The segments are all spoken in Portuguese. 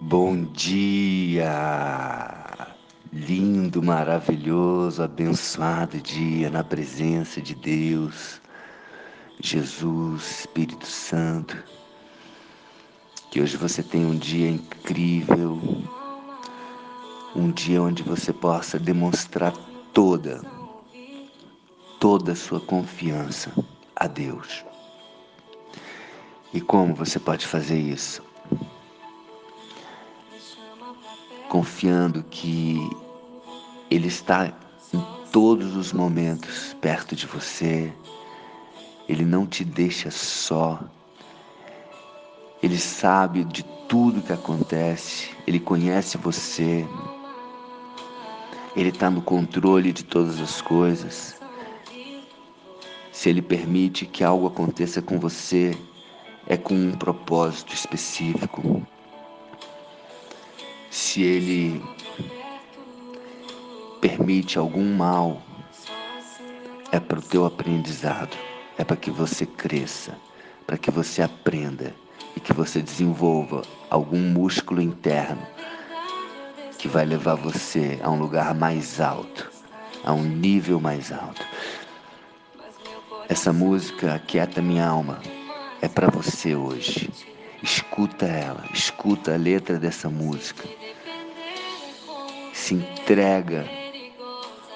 Bom dia! Lindo, maravilhoso, abençoado dia na presença de Deus, Jesus, Espírito Santo. Que hoje você tenha um dia incrível, um dia onde você possa demonstrar toda, toda a sua confiança a Deus. E como você pode fazer isso? Confiando que Ele está em todos os momentos perto de você, Ele não te deixa só, Ele sabe de tudo que acontece, Ele conhece você, Ele está no controle de todas as coisas. Se Ele permite que algo aconteça com você, é com um propósito específico se ele permite algum mal, é para o teu aprendizado, é para que você cresça, para que você aprenda e que você desenvolva algum músculo interno que vai levar você a um lugar mais alto, a um nível mais alto. Essa música Aquieta Minha Alma é para você hoje. Escuta ela, escuta a letra dessa música. Se entrega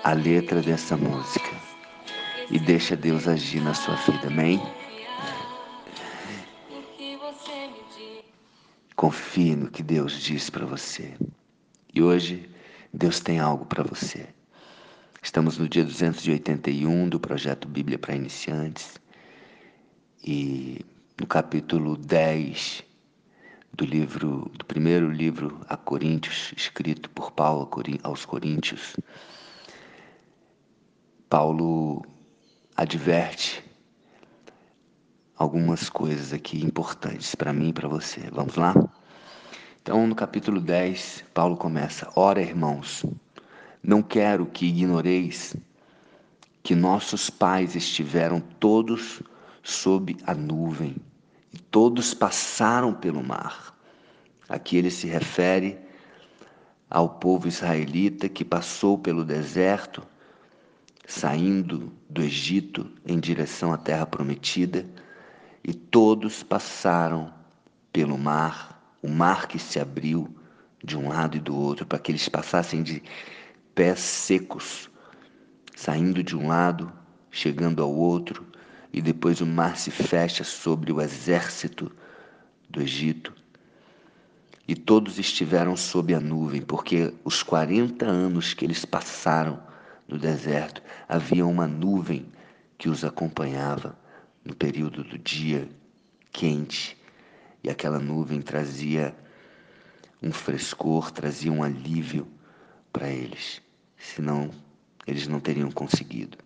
à letra dessa música e deixa Deus agir na sua vida, amém? Confie no que Deus diz para você. E hoje Deus tem algo para você. Estamos no dia 281 do projeto Bíblia para Iniciantes e no capítulo 10 do livro, do primeiro livro a Coríntios, escrito por Paulo aos Coríntios, Paulo adverte algumas coisas aqui importantes para mim e para você. Vamos lá? Então, no capítulo 10, Paulo começa: Ora, irmãos, não quero que ignoreis que nossos pais estiveram todos sob a nuvem e todos passaram pelo mar. Aqui ele se refere ao povo israelita que passou pelo deserto, saindo do Egito em direção à terra prometida, e todos passaram pelo mar, o mar que se abriu de um lado e do outro, para que eles passassem de pés secos, saindo de um lado, chegando ao outro, e depois o mar se fecha sobre o exército do Egito. E todos estiveram sob a nuvem, porque os 40 anos que eles passaram no deserto, havia uma nuvem que os acompanhava no período do dia quente, e aquela nuvem trazia um frescor, trazia um alívio para eles, senão eles não teriam conseguido.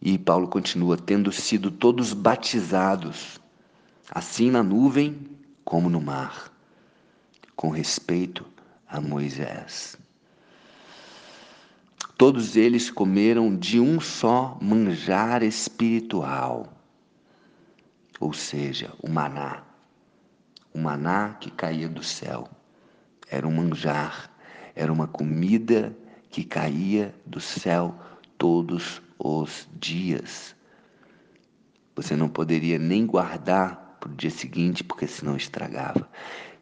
E Paulo continua: tendo sido todos batizados, assim na nuvem como no mar, com respeito a Moisés. Todos eles comeram de um só manjar espiritual, ou seja, o maná. O maná que caía do céu. Era um manjar, era uma comida que caía do céu todos os dias. Você não poderia nem guardar para o dia seguinte, porque senão estragava.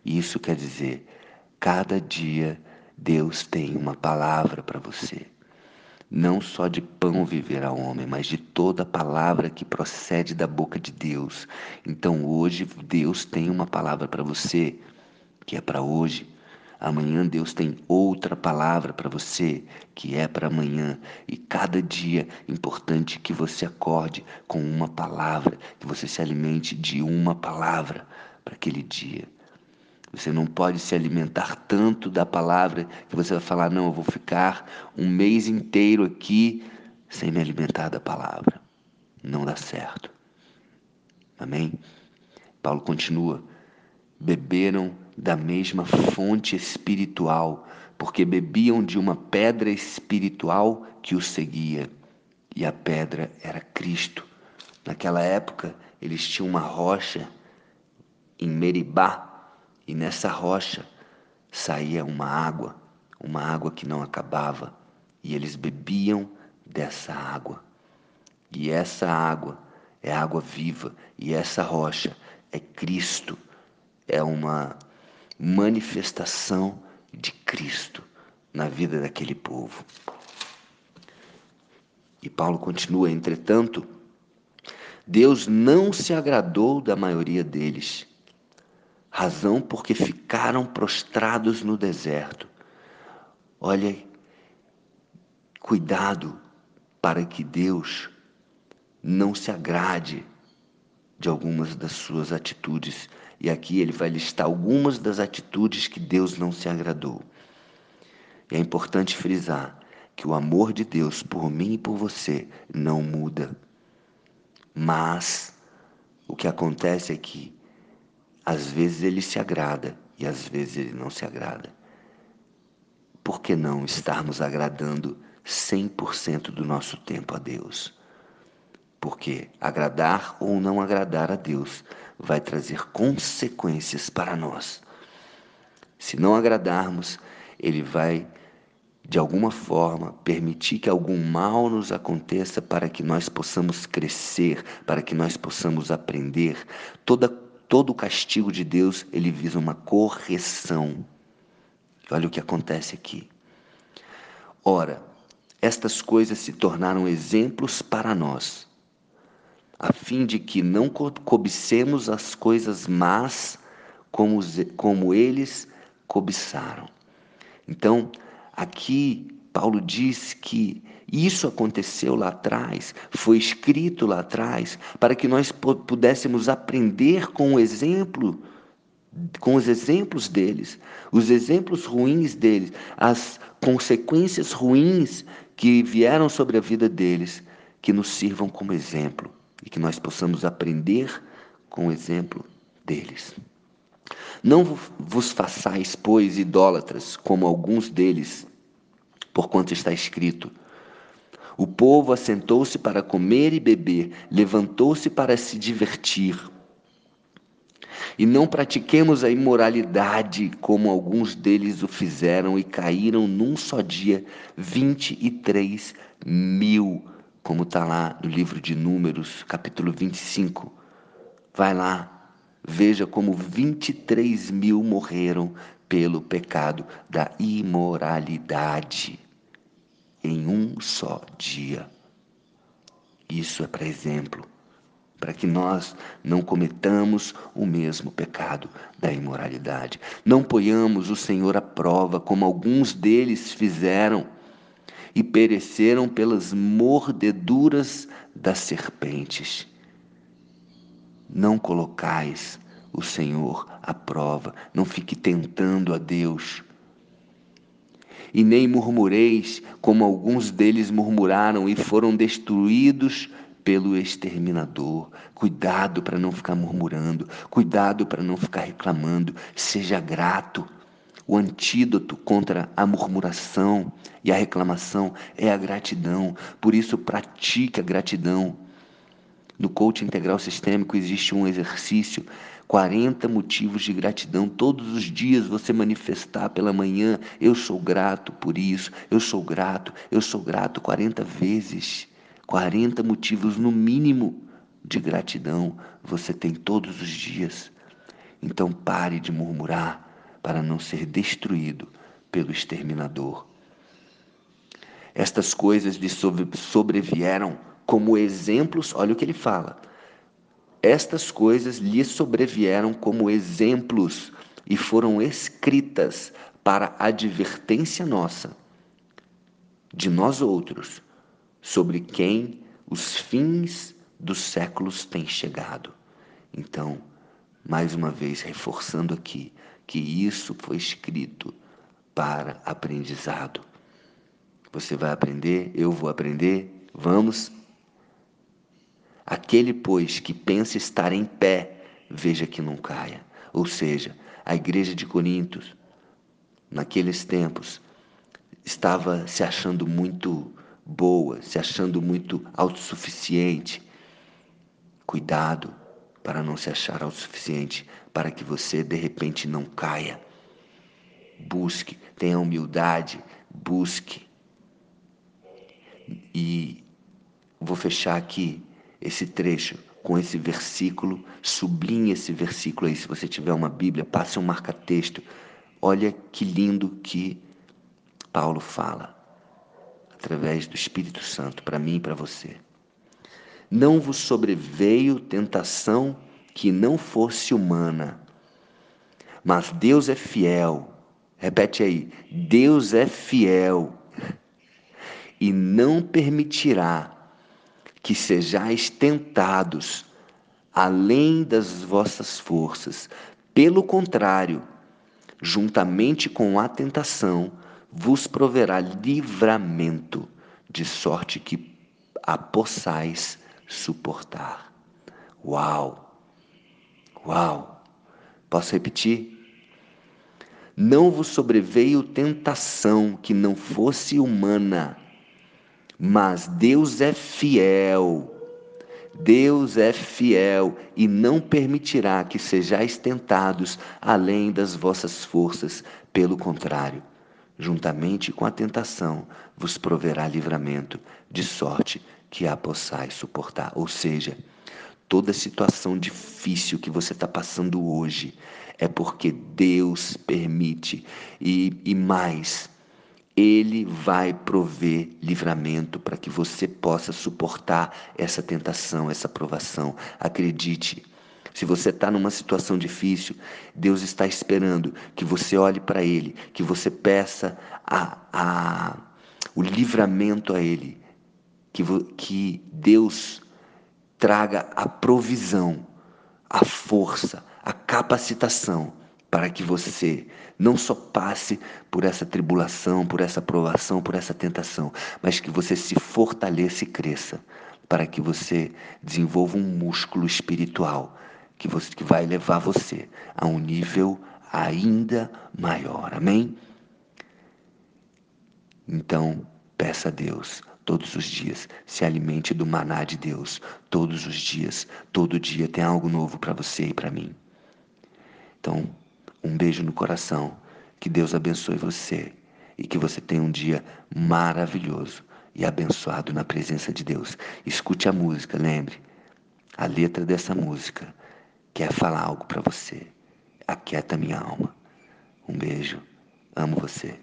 Isso quer dizer, cada dia Deus tem uma palavra para você. Não só de pão viverá o homem, mas de toda palavra que procede da boca de Deus. Então hoje Deus tem uma palavra para você, que é para hoje. Amanhã Deus tem outra palavra para você, que é para amanhã. E cada dia é importante que você acorde com uma palavra, que você se alimente de uma palavra para aquele dia. Você não pode se alimentar tanto da palavra que você vai falar, não, eu vou ficar um mês inteiro aqui sem me alimentar da palavra. Não dá certo. Amém? Paulo continua beberam da mesma fonte espiritual, porque bebiam de uma pedra espiritual que os seguia, e a pedra era Cristo. Naquela época, eles tinham uma rocha em Meribá, E nessa rocha saía uma água, uma água que não acabava, e eles bebiam dessa água. E essa água é água viva, e essa rocha é Cristo, é uma manifestação de Cristo na vida daquele povo. E Paulo continua, entretanto, Deus não se agradou da maioria deles, razão porque ficaram prostrados no deserto. Olha, cuidado para que Deus não se agrade de algumas das suas atitudes. E aqui ele vai listar algumas das atitudes que Deus não se agradou. É importante frisar que o amor de Deus por mim e por você não muda. Mas o que acontece é que às vezes ele se agrada e às vezes ele não se agrada. Por que não estarmos agradando 100% do nosso tempo a Deus? Porque agradar ou não agradar a Deus vai trazer consequências para nós. Se não agradarmos, ele vai de alguma forma, permitir que algum mal nos aconteça para que nós possamos crescer, para que nós possamos aprender. Toda, todo o castigo de Deus, ele visa uma correção. Olha o que acontece aqui. Ora, estas coisas se tornaram exemplos para nós, a fim de que não cobicemos as coisas más como, como eles cobiçaram. Então, Aqui, Paulo diz que isso aconteceu lá atrás, foi escrito lá atrás, para que nós pudéssemos aprender com o exemplo, com os exemplos deles, os exemplos ruins deles, as consequências ruins que vieram sobre a vida deles, que nos sirvam como exemplo e que nós possamos aprender com o exemplo deles. Não vos façais, pois, idólatras, como alguns deles, porquanto está escrito: O povo assentou-se para comer e beber, levantou-se para se divertir. E não pratiquemos a imoralidade, como alguns deles o fizeram e caíram num só dia 23 mil, como está lá no livro de Números, capítulo 25. Vai lá, Veja como 23 mil morreram pelo pecado da imoralidade em um só dia. Isso é para exemplo, para que nós não cometamos o mesmo pecado da imoralidade. Não ponhamos o Senhor à prova, como alguns deles fizeram e pereceram pelas mordeduras das serpentes. Não colocais o Senhor à prova, não fique tentando a Deus. E nem murmureis, como alguns deles murmuraram e foram destruídos pelo exterminador. Cuidado para não ficar murmurando, cuidado para não ficar reclamando, seja grato. O antídoto contra a murmuração e a reclamação é a gratidão, por isso pratique a gratidão. No coaching integral sistêmico existe um exercício 40 motivos de gratidão. Todos os dias você manifestar pela manhã: eu sou grato por isso, eu sou grato, eu sou grato 40 vezes. 40 motivos no mínimo de gratidão você tem todos os dias. Então pare de murmurar para não ser destruído pelo exterminador. Estas coisas lhe sobrevieram como exemplos, olha o que ele fala. Estas coisas lhe sobrevieram como exemplos e foram escritas para advertência nossa, de nós outros, sobre quem os fins dos séculos têm chegado. Então, mais uma vez reforçando aqui que isso foi escrito para aprendizado. Você vai aprender, eu vou aprender, vamos Aquele, pois, que pensa estar em pé, veja que não caia. Ou seja, a igreja de Corintos, naqueles tempos, estava se achando muito boa, se achando muito autossuficiente. Cuidado para não se achar autossuficiente, para que você de repente não caia. Busque, tenha humildade, busque. E vou fechar aqui esse trecho com esse versículo, sublinhe esse versículo aí. Se você tiver uma Bíblia, passe um marca-texto. Olha que lindo que Paulo fala, através do Espírito Santo, para mim e para você. Não vos sobreveio tentação que não fosse humana, mas Deus é fiel. Repete aí: Deus é fiel e não permitirá que sejais tentados além das vossas forças. Pelo contrário, juntamente com a tentação, vos proverá livramento, de sorte que a possais suportar. Uau! Uau! Posso repetir? Não vos sobreveio tentação que não fosse humana, mas Deus é fiel. Deus é fiel e não permitirá que sejais tentados além das vossas forças. Pelo contrário, juntamente com a tentação, vos proverá livramento, de sorte que a possais suportar. Ou seja, toda situação difícil que você está passando hoje é porque Deus permite e, e mais ele vai prover livramento para que você possa suportar essa tentação, essa provação. Acredite, se você está numa situação difícil, Deus está esperando que você olhe para Ele, que você peça a, a, o livramento a Ele, que, que Deus traga a provisão, a força, a capacitação para que você não só passe por essa tribulação, por essa provação, por essa tentação, mas que você se fortaleça e cresça, para que você desenvolva um músculo espiritual que, você, que vai levar você a um nível ainda maior. Amém? Então, peça a Deus todos os dias, se alimente do maná de Deus todos os dias. Todo dia tem algo novo para você e para mim. Então, um beijo no coração. Que Deus abençoe você e que você tenha um dia maravilhoso e abençoado na presença de Deus. Escute a música, lembre. A letra dessa música quer falar algo para você. Aquieta minha alma. Um beijo. Amo você.